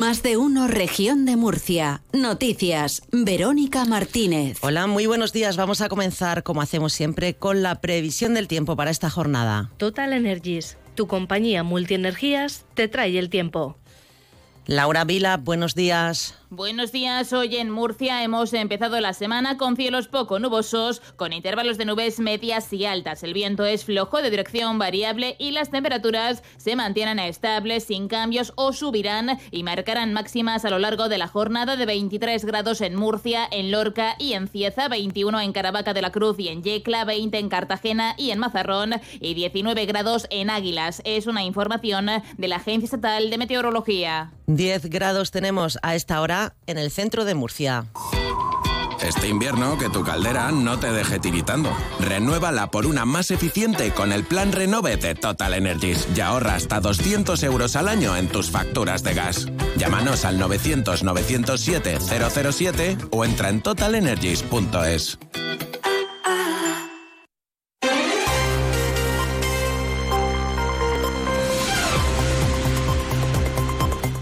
Más de uno, región de Murcia. Noticias. Verónica Martínez. Hola, muy buenos días. Vamos a comenzar, como hacemos siempre, con la previsión del tiempo para esta jornada. Total Energies, tu compañía multienergías, te trae el tiempo. Laura Vila, buenos días. Buenos días. Hoy en Murcia hemos empezado la semana con cielos poco nubosos, con intervalos de nubes medias y altas. El viento es flojo de dirección variable y las temperaturas se mantienen estables, sin cambios o subirán y marcarán máximas a lo largo de la jornada de 23 grados en Murcia, en Lorca y en Cieza, 21 en Caravaca de la Cruz y en Yecla, 20 en Cartagena y en Mazarrón y 19 grados en Águilas. Es una información de la Agencia Estatal de Meteorología. 10 grados tenemos a esta hora en el centro de Murcia. Este invierno que tu caldera no te deje tiritando. Renuévala por una más eficiente con el plan Renove de Total Energies y ahorra hasta 200 euros al año en tus facturas de gas. Llámanos al 900 907 007 o entra en totalenergies.es.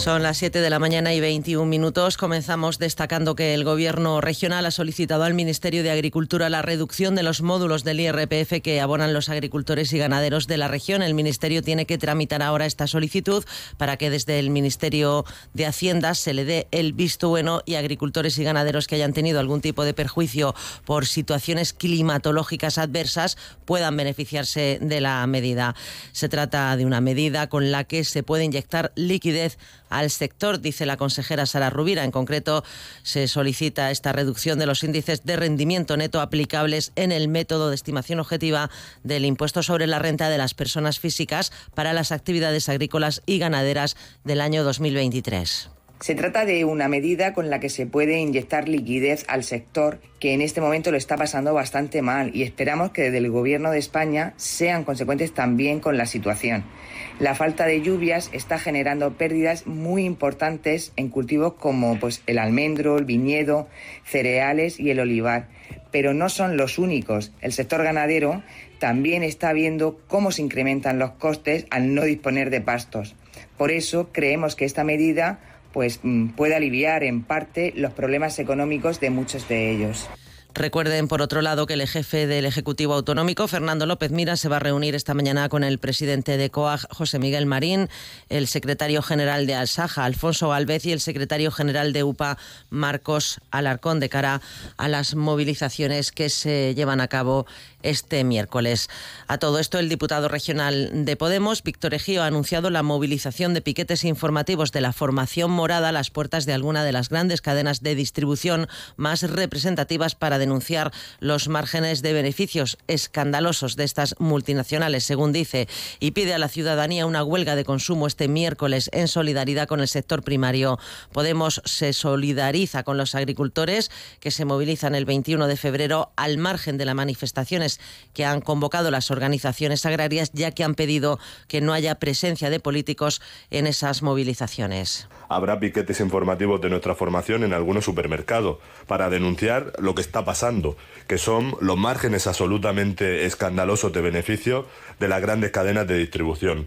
Son las 7 de la mañana y 21 minutos. Comenzamos destacando que el Gobierno regional ha solicitado al Ministerio de Agricultura la reducción de los módulos del IRPF que abonan los agricultores y ganaderos de la región. El Ministerio tiene que tramitar ahora esta solicitud para que desde el Ministerio de Hacienda se le dé el visto bueno y agricultores y ganaderos que hayan tenido algún tipo de perjuicio por situaciones climatológicas adversas puedan beneficiarse de la medida. Se trata de una medida con la que se puede inyectar liquidez al sector, dice la consejera Sara Rubira. En concreto, se solicita esta reducción de los índices de rendimiento neto aplicables en el método de estimación objetiva del impuesto sobre la renta de las personas físicas para las actividades agrícolas y ganaderas del año 2023. Se trata de una medida con la que se puede inyectar liquidez al sector que en este momento lo está pasando bastante mal y esperamos que desde el Gobierno de España sean consecuentes también con la situación. La falta de lluvias está generando pérdidas muy importantes en cultivos como pues, el almendro, el viñedo, cereales y el olivar. Pero no son los únicos. El sector ganadero también está viendo cómo se incrementan los costes al no disponer de pastos. Por eso creemos que esta medida pues mm, puede aliviar en parte los problemas económicos de muchos de ellos. Recuerden, por otro lado, que el jefe del Ejecutivo Autonómico, Fernando López Mira, se va a reunir esta mañana con el presidente de COAG, José Miguel Marín, el secretario general de Alsaja, Alfonso Alvez, y el secretario general de UPA, Marcos Alarcón, de cara a las movilizaciones que se llevan a cabo este miércoles. A todo esto, el diputado regional de Podemos, Víctor Ejío, ha anunciado la movilización de piquetes informativos de la formación morada a las puertas de alguna de las grandes cadenas de distribución más representativas para denunciar los márgenes de beneficios escandalosos de estas multinacionales, según dice, y pide a la ciudadanía una huelga de consumo este miércoles en solidaridad con el sector primario. Podemos se solidariza con los agricultores que se movilizan el 21 de febrero al margen de las manifestaciones que han convocado las organizaciones agrarias, ya que han pedido que no haya presencia de políticos en esas movilizaciones. Habrá piquetes informativos de nuestra formación en algunos supermercados para denunciar lo que está pasando, que son los márgenes absolutamente escandalosos de beneficio de las grandes cadenas de distribución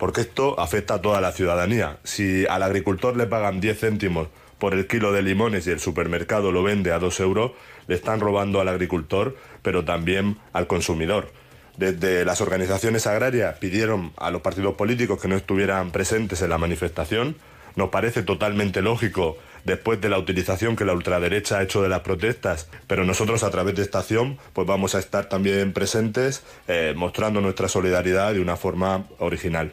porque esto afecta a toda la ciudadanía. Si al agricultor le pagan 10 céntimos por el kilo de limones y el supermercado lo vende a 2 euros, le están robando al agricultor pero también al consumidor. Desde las organizaciones agrarias pidieron a los partidos políticos que no estuvieran presentes en la manifestación. Nos parece totalmente lógico después de la utilización que la ultraderecha ha hecho de las protestas, pero nosotros a través de esta acción pues vamos a estar también presentes eh, mostrando nuestra solidaridad de una forma original.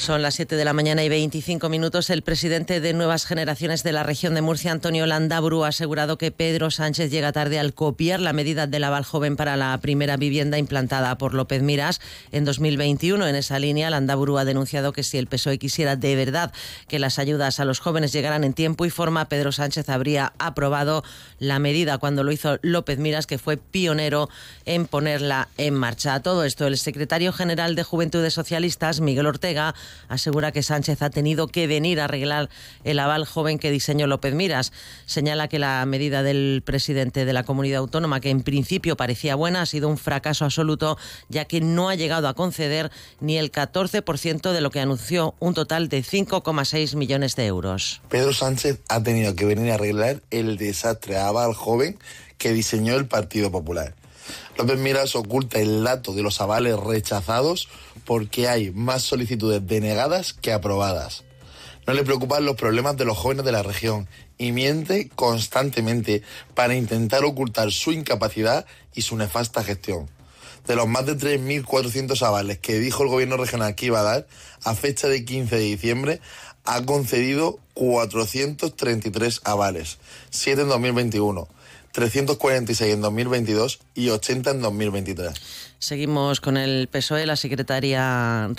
Son las 7 de la mañana y 25 minutos. El presidente de Nuevas Generaciones de la región de Murcia, Antonio Landaburu, ha asegurado que Pedro Sánchez llega tarde al copiar la medida del aval joven para la primera vivienda implantada por López Miras en 2021. En esa línea, Landaburu ha denunciado que si el PSOE quisiera de verdad que las ayudas a los jóvenes llegaran en tiempo y forma, Pedro Sánchez habría aprobado la medida cuando lo hizo López Miras, que fue pionero en ponerla en marcha. A todo esto, el secretario general de Juventudes Socialistas, Miguel Ortega, asegura que Sánchez ha tenido que venir a arreglar el aval joven que diseñó López Miras. Señala que la medida del presidente de la comunidad autónoma, que en principio parecía buena, ha sido un fracaso absoluto, ya que no ha llegado a conceder ni el 14% de lo que anunció, un total de 5,6 millones de euros. Pedro Sánchez ha tenido que venir a arreglar el desastre aval joven que diseñó el Partido Popular. López Miras oculta el dato de los avales rechazados porque hay más solicitudes denegadas que aprobadas. No le preocupan los problemas de los jóvenes de la región y miente constantemente para intentar ocultar su incapacidad y su nefasta gestión. De los más de 3.400 avales que dijo el gobierno regional que iba a dar, a fecha de 15 de diciembre ha concedido 433 avales, 7 en 2021 346 en 2022 y 80 en 2023. Seguimos con el PSOE. La secretaria,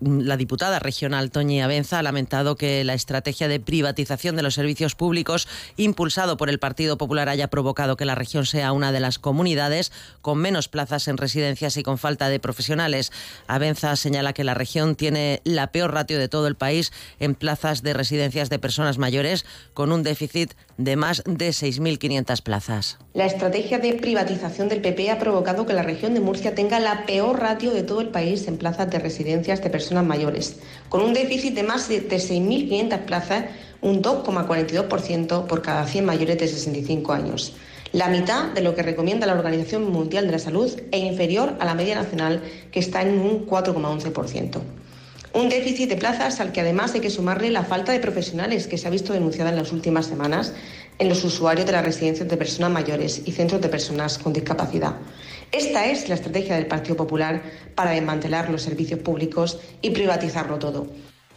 la diputada regional Toñi Abenza ha lamentado que la estrategia de privatización de los servicios públicos impulsado por el Partido Popular haya provocado que la región sea una de las comunidades con menos plazas en residencias y con falta de profesionales. Abenza señala que la región tiene la peor ratio de todo el país en plazas de residencias de personas mayores, con un déficit de más de 6.500 plazas. La estrategia de privatización del PP ha provocado que la región de Murcia tenga la peor ratio de todo el país en plazas de residencias de personas mayores, con un déficit de más de 6.500 plazas, un 2,42% por cada 100 mayores de 65 años. La mitad de lo que recomienda la Organización Mundial de la Salud e inferior a la media nacional, que está en un 4,11%. Un déficit de plazas al que además hay que sumarle la falta de profesionales que se ha visto denunciada en las últimas semanas en los usuarios de las residencias de personas mayores y centros de personas con discapacidad. Esta es la estrategia del Partido Popular para desmantelar los servicios públicos y privatizarlo todo.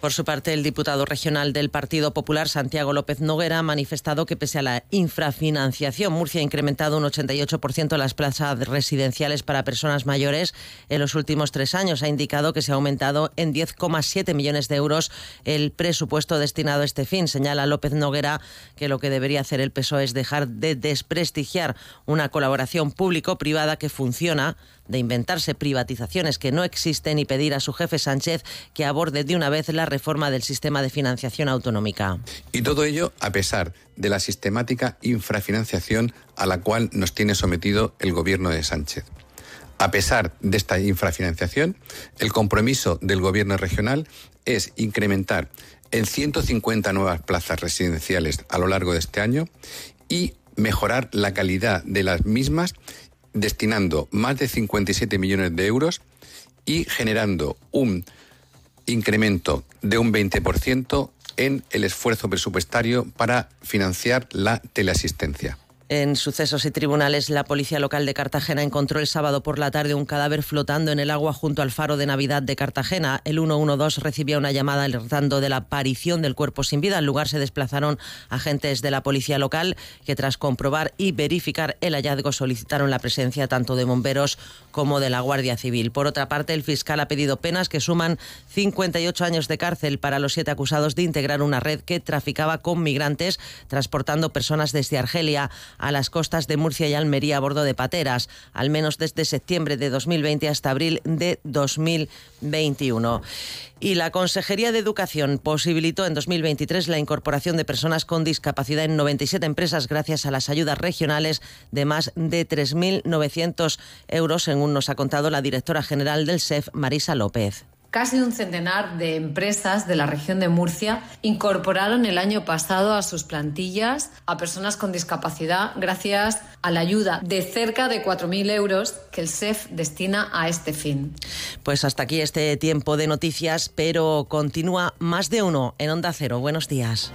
Por su parte, el diputado regional del Partido Popular, Santiago López Noguera, ha manifestado que pese a la infrafinanciación, Murcia ha incrementado un 88% las plazas residenciales para personas mayores en los últimos tres años. Ha indicado que se ha aumentado en 10,7 millones de euros el presupuesto destinado a este fin. Señala López Noguera que lo que debería hacer el PSOE es dejar de desprestigiar una colaboración público-privada que funciona de inventarse privatizaciones que no existen y pedir a su jefe Sánchez que aborde de una vez la reforma del sistema de financiación autonómica. Y todo ello a pesar de la sistemática infrafinanciación a la cual nos tiene sometido el gobierno de Sánchez. A pesar de esta infrafinanciación, el compromiso del gobierno regional es incrementar en 150 nuevas plazas residenciales a lo largo de este año y mejorar la calidad de las mismas destinando más de 57 millones de euros y generando un incremento de un 20% en el esfuerzo presupuestario para financiar la teleasistencia. En sucesos y tribunales, la policía local de Cartagena encontró el sábado por la tarde un cadáver flotando en el agua junto al faro de Navidad de Cartagena. El 112 recibía una llamada alertando de la aparición del cuerpo sin vida. Al lugar se desplazaron agentes de la policía local que tras comprobar y verificar el hallazgo solicitaron la presencia tanto de bomberos como de la Guardia Civil. Por otra parte, el fiscal ha pedido penas que suman 58 años de cárcel para los siete acusados de integrar una red que traficaba con migrantes transportando personas desde Argelia a las costas de Murcia y Almería a bordo de pateras, al menos desde septiembre de 2020 hasta abril de 2021. Y la Consejería de Educación posibilitó en 2023 la incorporación de personas con discapacidad en 97 empresas gracias a las ayudas regionales de más de 3.900 euros, según nos ha contado la directora general del SEF, Marisa López. Casi un centenar de empresas de la región de Murcia incorporaron el año pasado a sus plantillas a personas con discapacidad gracias a la ayuda de cerca de 4.000 euros que el SEF destina a este fin. Pues hasta aquí este tiempo de noticias, pero continúa más de uno en Onda Cero. Buenos días.